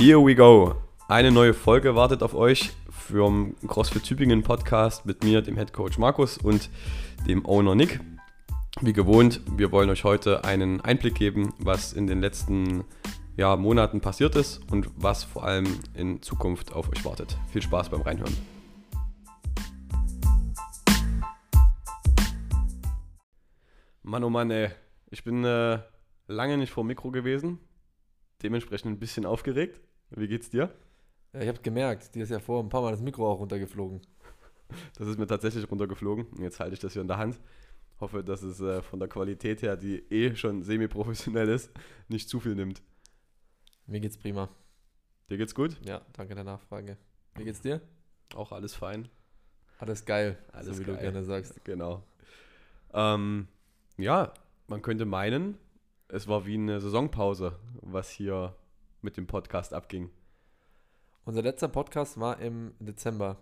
Here we go. Eine neue Folge wartet auf euch vom CrossFit Tübingen Podcast mit mir, dem Head Coach Markus und dem Owner Nick. Wie gewohnt, wir wollen euch heute einen Einblick geben, was in den letzten ja, Monaten passiert ist und was vor allem in Zukunft auf euch wartet. Viel Spaß beim Reinhören. Mann, oh Mann, ey. Ich bin äh, lange nicht vor dem Mikro gewesen. Dementsprechend ein bisschen aufgeregt. Wie geht's dir? Ja, ich habe gemerkt, dir ist ja vor ein paar Mal das Mikro auch runtergeflogen. Das ist mir tatsächlich runtergeflogen. Jetzt halte ich das hier in der Hand. Hoffe, dass es äh, von der Qualität her, die eh schon semi-professionell ist, nicht zu viel nimmt. Mir geht's prima. Dir geht's gut? Ja, danke der Nachfrage. Wie geht's dir? Auch alles fein. Alles geil, Alles so wie geil. du gerne sagst. Genau. Ähm, ja, man könnte meinen, es war wie eine Saisonpause, was hier mit dem Podcast abging. Unser letzter Podcast war im Dezember,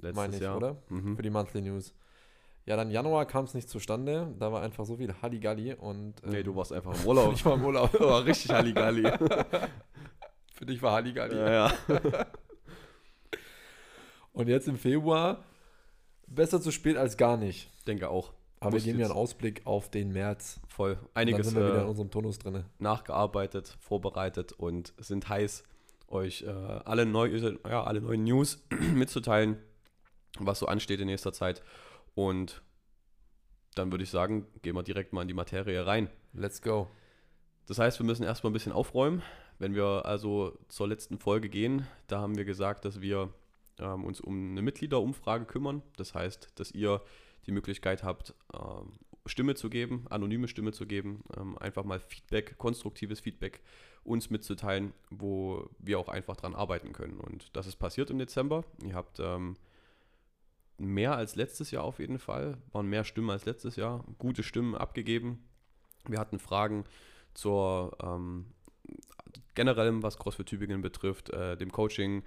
meine ich, Jahr. oder? Mhm. Für die Monthly News. Ja, dann Januar kam es nicht zustande. Da war einfach so viel Halligalli und. Nee, ähm, du warst einfach im Urlaub. Ich war im Urlaub. war richtig Halligalli. Für dich war Halligalli. ja, ja. Und jetzt im Februar besser zu spät als gar nicht. Denke auch. Aber wir geben ja einen Ausblick auf den März. Voll. Und dann Einiges sind wir wieder in äh, unserem Tonus drin. nachgearbeitet, vorbereitet und sind heiß, euch äh, alle, neu, ja, alle neuen News mitzuteilen, was so ansteht in nächster Zeit. Und dann würde ich sagen, gehen wir direkt mal in die Materie rein. Let's go. Das heißt, wir müssen erstmal ein bisschen aufräumen. Wenn wir also zur letzten Folge gehen, da haben wir gesagt, dass wir ähm, uns um eine Mitgliederumfrage kümmern. Das heißt, dass ihr die Möglichkeit habt, ähm, Stimme zu geben, anonyme Stimme zu geben, ähm, einfach mal Feedback, konstruktives Feedback uns mitzuteilen, wo wir auch einfach dran arbeiten können. Und das ist passiert im Dezember. Ihr habt ähm, mehr als letztes Jahr auf jeden Fall, waren mehr Stimmen als letztes Jahr, gute Stimmen abgegeben. Wir hatten Fragen zur ähm, generellem, was CrossFit Tübingen betrifft, äh, dem Coaching,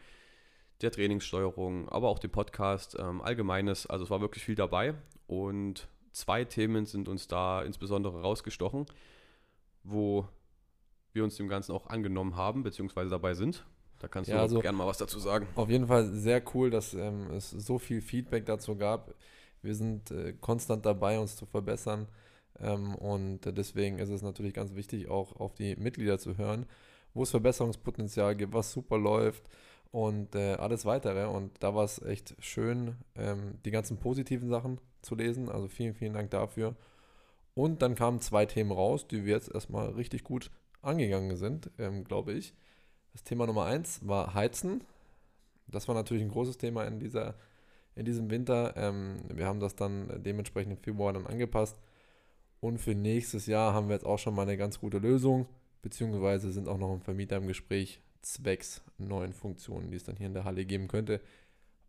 der Trainingssteuerung, aber auch dem Podcast, ähm, allgemeines. Also es war wirklich viel dabei und zwei Themen sind uns da insbesondere rausgestochen, wo wir uns dem Ganzen auch angenommen haben, beziehungsweise dabei sind. Da kannst Ja, du also- gerne mal was dazu sagen. Auf jeden Fall sehr cool, dass ähm, es so viel Feedback dazu gab. Wir sind äh, konstant dabei, uns zu verbessern. Ähm, und deswegen ist es natürlich ganz wichtig, auch auf die Mitglieder zu hören, wo es Verbesserungspotenzial gibt, was super läuft und äh, alles weitere. Und da war es echt schön, ähm, die ganzen positiven Sachen zu lesen. Also vielen, vielen Dank dafür. Und dann kamen zwei Themen raus, die wir jetzt erstmal richtig gut angegangen sind, ähm, glaube ich. Das Thema Nummer eins war Heizen. Das war natürlich ein großes Thema in, dieser, in diesem Winter. Ähm, wir haben das dann dementsprechend im Februar dann angepasst. Und für nächstes Jahr haben wir jetzt auch schon mal eine ganz gute Lösung, beziehungsweise sind auch noch ein Vermieter im Gespräch zwecks neuen Funktionen, die es dann hier in der Halle geben könnte,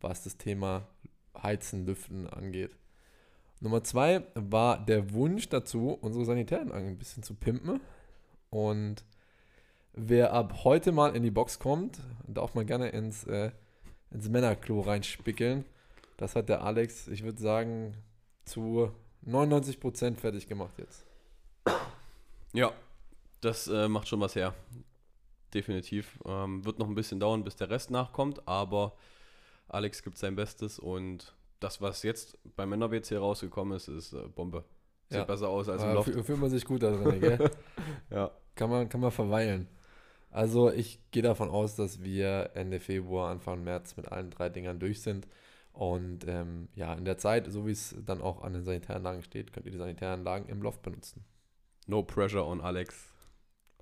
was das Thema Heizen, Lüften angeht. Nummer zwei war der Wunsch dazu, unsere Sanitäranlagen ein bisschen zu pimpen. Und wer ab heute mal in die Box kommt, darf man gerne ins, äh, ins Männerklo reinspickeln. Das hat der Alex, ich würde sagen, zu 99% fertig gemacht jetzt. Ja, das äh, macht schon was her. Definitiv. Ähm, wird noch ein bisschen dauern, bis der Rest nachkommt, aber Alex gibt sein Bestes und das, was jetzt beim Männer-WC rausgekommen ist, ist äh, Bombe. Sieht Ja. besser aus als im Loft. fü- fühlt man sich gut da drin, gell? Ja. kann, man, kann man verweilen. Also ich gehe davon aus, dass wir Ende Februar, Anfang März mit allen drei Dingern durch sind. Und ähm, ja, in der Zeit, so wie es dann auch an den Sanitäranlagen steht, könnt ihr die Sanitäranlagen im Loft benutzen. No pressure on Alex.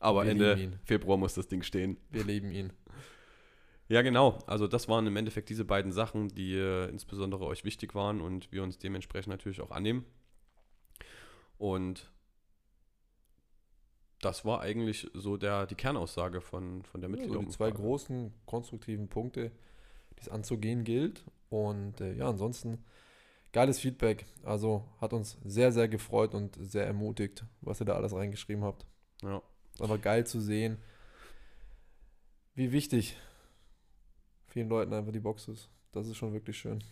Aber Wir Ende. Februar muss das Ding stehen. Wir lieben ihn. Ja, genau. Also das waren im Endeffekt diese beiden Sachen, die äh, insbesondere euch wichtig waren und wir uns dementsprechend natürlich auch annehmen. Und das war eigentlich so der, die Kernaussage von, von der Ja, so die Mitgliederumfrage. zwei großen konstruktiven Punkte, die es anzugehen gilt. Und äh, ja, ansonsten geiles Feedback. Also hat uns sehr, sehr gefreut und sehr ermutigt, was ihr da alles reingeschrieben habt. Ja. Aber geil zu sehen, wie wichtig vielen Leuten einfach die Box ist. Das ist schon wirklich schön.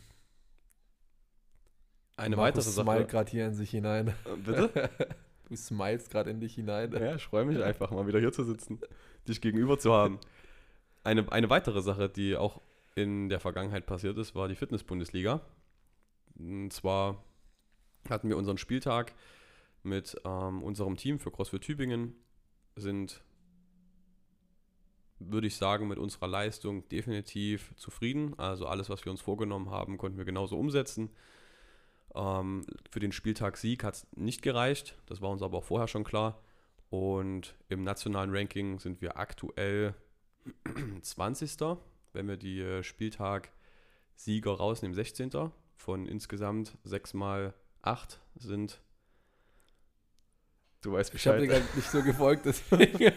Eine Markus weitere Sache. gerade hier in sich hinein. Äh, Bitte? Du smilest gerade in dich hinein. Ja, ich freue mich einfach mal wieder hier zu sitzen, dich gegenüber zu haben. eine, eine weitere Sache, die auch in der Vergangenheit passiert ist, war die Fitness-Bundesliga. Und zwar hatten wir unseren Spieltag mit ähm, unserem Team für CrossFit Tübingen, sind, würde ich sagen, mit unserer Leistung definitiv zufrieden. Also alles, was wir uns vorgenommen haben, konnten wir genauso umsetzen. Ähm, für den Spieltag Sieg hat es nicht gereicht, das war uns aber auch vorher schon klar. Und im nationalen Ranking sind wir aktuell 20. Wenn wir die äh, Spieltag-Sieger rausnehmen, 16. Von insgesamt 6 mal 8 sind. Du weißt Bescheid. Ich habe dir nicht so gefolgt, deswegen.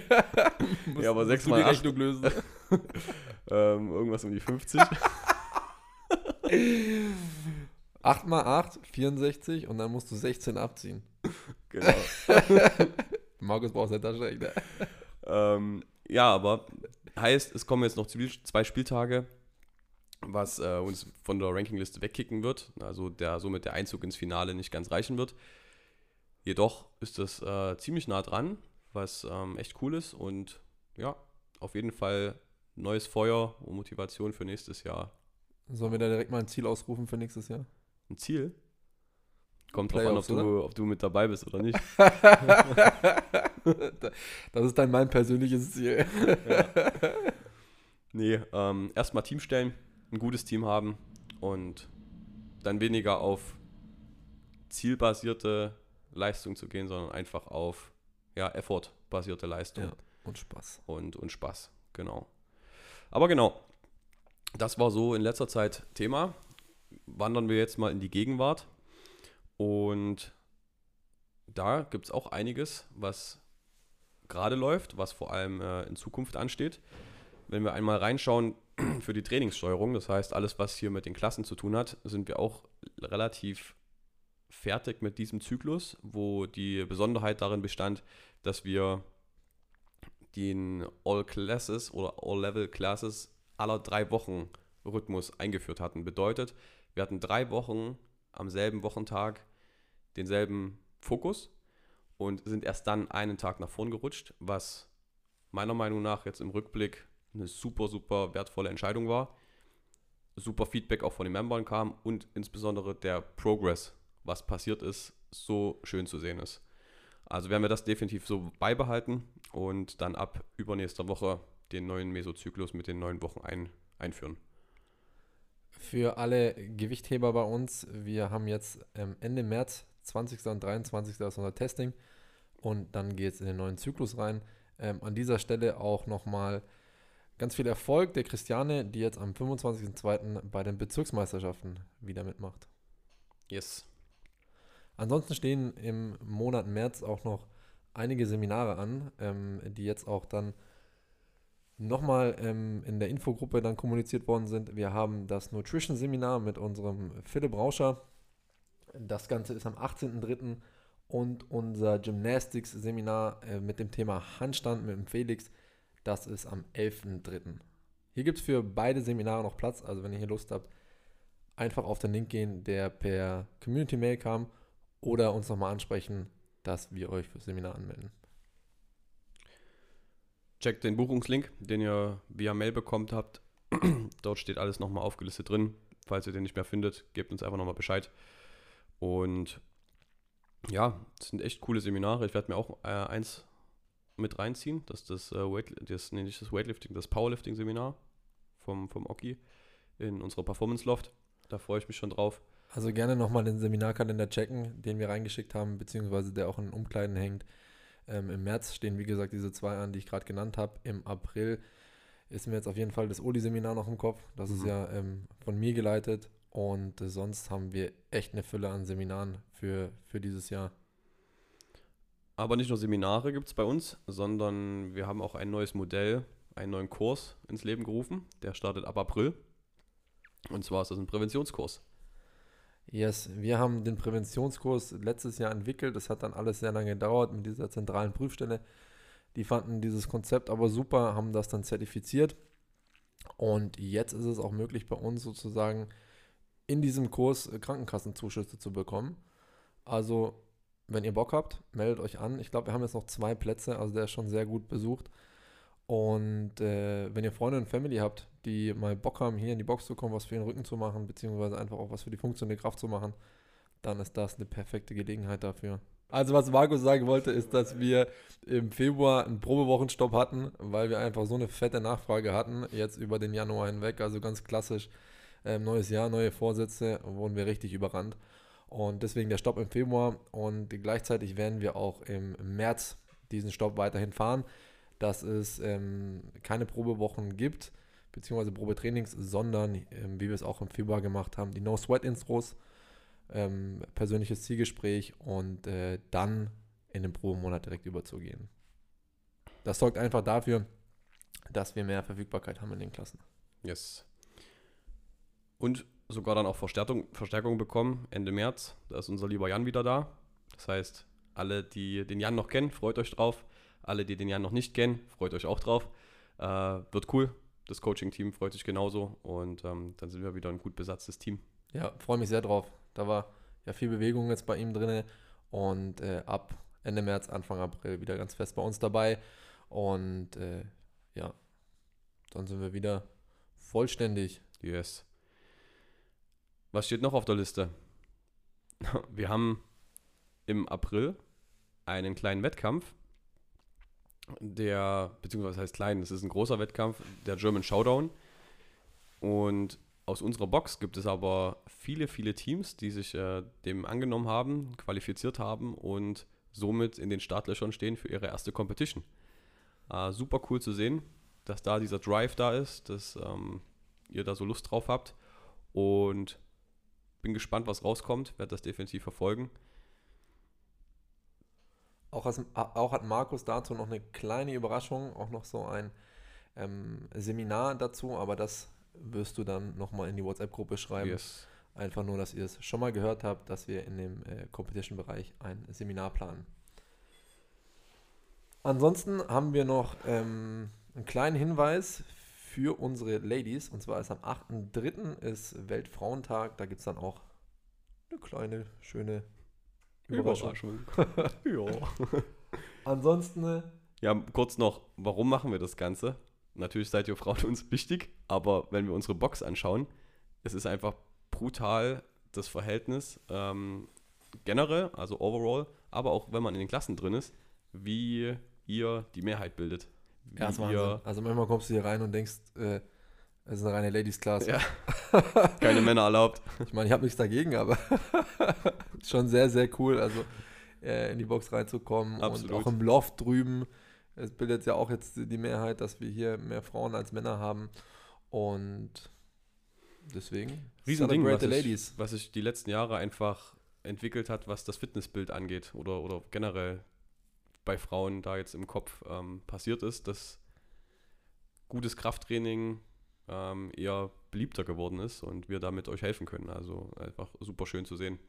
ja, aber 6 mal 8. Rechnung lösen. ähm, irgendwas um die 50. 8 mal 8, 64 und dann musst du 16 abziehen. Genau. Markus braucht seine Taschenrechner. ähm, ja, aber heißt, es kommen jetzt noch zwei Spieltage, was äh, uns von der Rankingliste wegkicken wird. Also der somit der Einzug ins Finale nicht ganz reichen wird. Jedoch ist das äh, ziemlich nah dran, was ähm, echt cool ist und ja, auf jeden Fall neues Feuer und Motivation für nächstes Jahr. Sollen wir da direkt mal ein Ziel ausrufen für nächstes Jahr? Ein Ziel? Kommt drauf an, ob du, ob du mit dabei bist oder nicht. das ist dann mein persönliches Ziel. ja. Nee, ähm, erstmal Team stellen, ein gutes Team haben und dann weniger auf zielbasierte Leistung zu gehen, sondern einfach auf ja, Effort-basierte Leistung. Ja, und Spaß. Und, und Spaß, genau. Aber genau, das war so in letzter Zeit Thema. Wandern wir jetzt mal in die Gegenwart. Und da gibt es auch einiges, was gerade läuft, was vor allem äh, in Zukunft ansteht. Wenn wir einmal reinschauen für die Trainingssteuerung, das heißt alles, was hier mit den Klassen zu tun hat, sind wir auch relativ fertig mit diesem Zyklus, wo die Besonderheit darin bestand, dass wir den All Classes oder All Level Classes aller drei Wochen Rhythmus eingeführt hatten. Bedeutet, wir hatten drei Wochen am selben Wochentag denselben Fokus und sind erst dann einen Tag nach vorn gerutscht, was meiner Meinung nach jetzt im Rückblick eine super, super wertvolle Entscheidung war. Super Feedback auch von den Membern kam und insbesondere der Progress, was passiert ist, so schön zu sehen ist. Also werden wir das definitiv so beibehalten und dann ab übernächster Woche den neuen Mesozyklus mit den neun Wochen ein, einführen. Für alle Gewichtheber bei uns, wir haben jetzt ähm, Ende März 20. und 23. ist unser Testing und dann geht es in den neuen Zyklus rein. Ähm, an dieser Stelle auch nochmal ganz viel Erfolg der Christiane, die jetzt am 25.02. bei den Bezirksmeisterschaften wieder mitmacht. Yes. Ansonsten stehen im Monat März auch noch einige Seminare an, ähm, die jetzt auch dann nochmal ähm, in der Infogruppe dann kommuniziert worden sind. Wir haben das Nutrition-Seminar mit unserem Philipp Rauscher, das Ganze ist am 18.03. und unser Gymnastics-Seminar äh, mit dem Thema Handstand mit dem Felix, das ist am 11.03. Hier gibt es für beide Seminare noch Platz, also wenn ihr hier Lust habt, einfach auf den Link gehen, der per Community-Mail kam oder uns nochmal ansprechen, dass wir euch fürs Seminar anmelden. Checkt den Buchungslink, den ihr via Mail bekommt habt. Dort steht alles nochmal aufgelistet drin. Falls ihr den nicht mehr findet, gebt uns einfach nochmal Bescheid. Und ja, das sind echt coole Seminare. Ich werde mir auch äh, eins mit reinziehen. Das ist das, äh, Weight, das, nee, nicht das Weightlifting, das Powerlifting-Seminar vom, vom Oki in unserer Performance Loft. Da freue ich mich schon drauf. Also gerne nochmal den Seminarkalender checken, den wir reingeschickt haben, beziehungsweise der auch in Umkleiden hängt. Ähm, Im März stehen, wie gesagt, diese zwei an, die ich gerade genannt habe. Im April ist mir jetzt auf jeden Fall das Oli-Seminar noch im Kopf. Das mhm. ist ja ähm, von mir geleitet und äh, sonst haben wir echt eine Fülle an Seminaren für, für dieses Jahr. Aber nicht nur Seminare gibt es bei uns, sondern wir haben auch ein neues Modell, einen neuen Kurs ins Leben gerufen. Der startet ab April. Und zwar ist das ein Präventionskurs. Yes, wir haben den Präventionskurs letztes Jahr entwickelt. Das hat dann alles sehr lange gedauert mit dieser zentralen Prüfstelle. Die fanden dieses Konzept aber super, haben das dann zertifiziert. Und jetzt ist es auch möglich bei uns sozusagen in diesem Kurs Krankenkassenzuschüsse zu bekommen. Also, wenn ihr Bock habt, meldet euch an. Ich glaube, wir haben jetzt noch zwei Plätze, also der ist schon sehr gut besucht. Und äh, wenn ihr Freunde und Family habt, die mal Bock haben, hier in die Box zu kommen, was für den Rücken zu machen, beziehungsweise einfach auch was für die funktionelle Kraft zu machen, dann ist das eine perfekte Gelegenheit dafür. Also was Markus sagen wollte, ist, dass wir im Februar einen Probewochenstopp hatten, weil wir einfach so eine fette Nachfrage hatten, jetzt über den Januar hinweg. Also ganz klassisch, äh, neues Jahr, neue Vorsätze, wurden wir richtig überrannt. Und deswegen der Stopp im Februar und gleichzeitig werden wir auch im März diesen Stopp weiterhin fahren dass es ähm, keine Probewochen gibt, beziehungsweise Probetrainings, sondern, ähm, wie wir es auch im Februar gemacht haben, die No-Sweat-Intros, ähm, persönliches Zielgespräch und äh, dann in den Probemonat direkt überzugehen. Das sorgt einfach dafür, dass wir mehr Verfügbarkeit haben in den Klassen. Yes. Und sogar dann auch Verstärkung, Verstärkung bekommen Ende März. Da ist unser lieber Jan wieder da. Das heißt, alle, die den Jan noch kennen, freut euch drauf. Alle, die den Jan noch nicht kennen, freut euch auch drauf. Äh, wird cool. Das Coaching-Team freut sich genauso und ähm, dann sind wir wieder ein gut besatztes Team. Ja, freue mich sehr drauf. Da war ja viel Bewegung jetzt bei ihm drin und äh, ab Ende März, Anfang April wieder ganz fest bei uns dabei. Und äh, ja, dann sind wir wieder vollständig. Yes. Was steht noch auf der Liste? Wir haben im April einen kleinen Wettkampf der, beziehungsweise heißt klein, es ist ein großer Wettkampf, der German Showdown. Und aus unserer Box gibt es aber viele, viele Teams, die sich äh, dem angenommen haben, qualifiziert haben und somit in den Startlöchern stehen für ihre erste Competition. Äh, super cool zu sehen, dass da dieser Drive da ist, dass ähm, ihr da so Lust drauf habt. Und bin gespannt, was rauskommt, werde das definitiv verfolgen. Auch, aus, auch, hat Markus dazu noch eine kleine Überraschung, auch noch so ein ähm, Seminar dazu, aber das wirst du dann nochmal in die WhatsApp-Gruppe schreiben. Yes. Einfach nur, dass ihr es schon mal gehört habt, dass wir in dem äh, Competition-Bereich ein Seminar planen. Ansonsten haben wir noch ähm, einen kleinen Hinweis für unsere Ladies. Und zwar ist am 8.3. ist Weltfrauentag. Da gibt es dann auch eine kleine, schöne Überraschung. ja. Ansonsten. Äh, ja, kurz noch, warum machen wir das Ganze? Natürlich seid ihr Frauen uns wichtig, aber wenn wir unsere Box anschauen, es ist einfach brutal das Verhältnis ähm, generell, also overall, aber auch wenn man in den Klassen drin ist, wie ihr die Mehrheit bildet. Wie ja, ihr, also manchmal kommst du hier rein und denkst, äh, es ist eine reine Ladies Class. Ja. Keine Männer erlaubt. Ich meine, ich habe nichts dagegen, aber schon sehr, sehr cool, also äh, in die Box reinzukommen Absolut. und auch im Loft drüben. Es bildet ja auch jetzt die Mehrheit, dass wir hier mehr Frauen als Männer haben und deswegen Riesending, was Ladies. was sich die letzten Jahre einfach entwickelt hat, was das Fitnessbild angeht oder, oder generell bei Frauen da jetzt im Kopf ähm, passiert ist, dass gutes Krafttraining ähm, eher beliebter geworden ist und wir damit euch helfen können. Also einfach super schön zu sehen.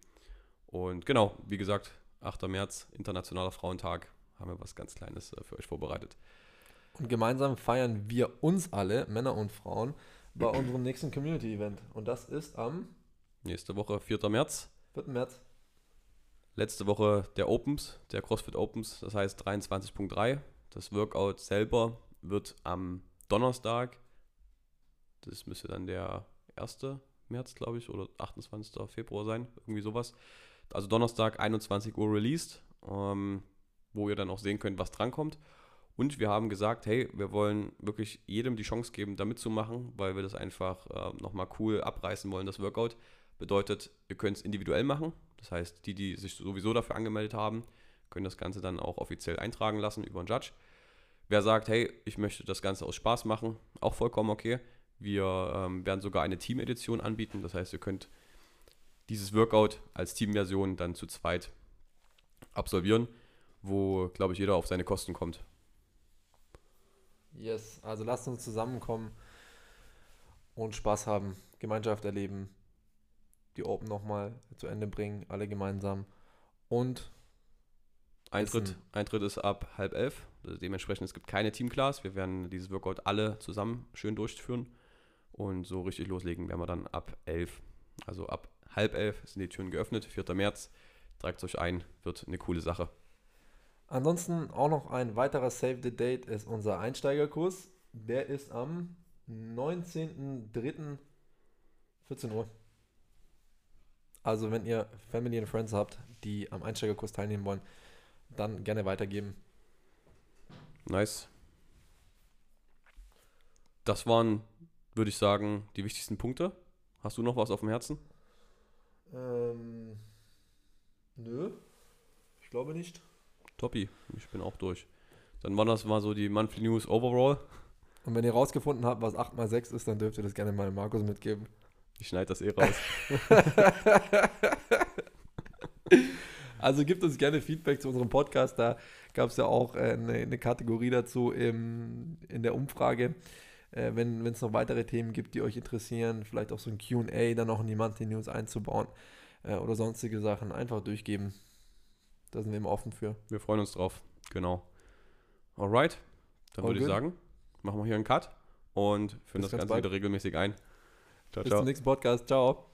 Und genau, wie gesagt, 8. März, Internationaler Frauentag, haben wir was ganz Kleines äh, für euch vorbereitet. Und gemeinsam feiern wir uns alle, Männer und Frauen, bei unserem nächsten Community-Event. Und das ist am nächste Woche, 4. März. 4. März. Letzte Woche der Opens, der CrossFit Opens, das heißt 23.3. Das Workout selber wird am Donnerstag, das müsste dann der 1. März, glaube ich, oder 28. Februar sein, irgendwie sowas. Also Donnerstag, 21 Uhr released, ähm, wo ihr dann auch sehen könnt, was drankommt. Und wir haben gesagt, hey, wir wollen wirklich jedem die Chance geben, da mitzumachen, weil wir das einfach äh, nochmal cool abreißen wollen, das Workout. Bedeutet, ihr könnt es individuell machen. Das heißt, die, die sich sowieso dafür angemeldet haben, können das Ganze dann auch offiziell eintragen lassen über einen Judge. Wer sagt, hey, ich möchte das Ganze aus Spaß machen, auch vollkommen okay. Wir ähm, werden sogar eine Team-Edition anbieten. Das heißt, ihr könnt dieses Workout als Teamversion dann zu zweit absolvieren, wo, glaube ich, jeder auf seine Kosten kommt. Yes, also lasst uns zusammenkommen und Spaß haben, Gemeinschaft erleben, die Open nochmal zu Ende bringen, alle gemeinsam und Eintritt, Eintritt ist ab halb elf. Also dementsprechend, es gibt keine Teamclass. Wir werden dieses Workout alle zusammen schön durchführen. Und so richtig loslegen werden wir dann ab elf. Also ab halb elf sind die Türen geöffnet, 4. März. Tragt euch ein, wird eine coole Sache. Ansonsten auch noch ein weiterer Save the Date ist unser Einsteigerkurs. Der ist am 19.03. 14 Uhr. Also wenn ihr Family and Friends habt, die am Einsteigerkurs teilnehmen wollen, dann gerne weitergeben. Nice. Das waren, würde ich sagen, die wichtigsten Punkte. Hast du noch was auf dem Herzen? Ähm, nö, ich glaube nicht. Toppi, ich bin auch durch. Dann waren das mal so die Monthly News overall. Und wenn ihr rausgefunden habt, was 8x6 ist, dann dürft ihr das gerne mal Markus mitgeben. Ich schneide das eh raus. also gibt uns gerne Feedback zu unserem Podcast. Da gab es ja auch äh, eine, eine, Kategorie dazu im, in der Umfrage. Äh, wenn es noch weitere Themen gibt, die euch interessieren, vielleicht auch so ein QA dann auch in die Monthly News einzubauen äh, oder sonstige Sachen, einfach durchgeben. Da sind wir immer offen für. Wir freuen uns drauf. Genau. Alright. Dann würde ich sagen, machen wir hier einen Cut und führen Bis das Ganze bald. wieder regelmäßig ein. Ciao, Bis ciao. zum nächsten Podcast. Ciao.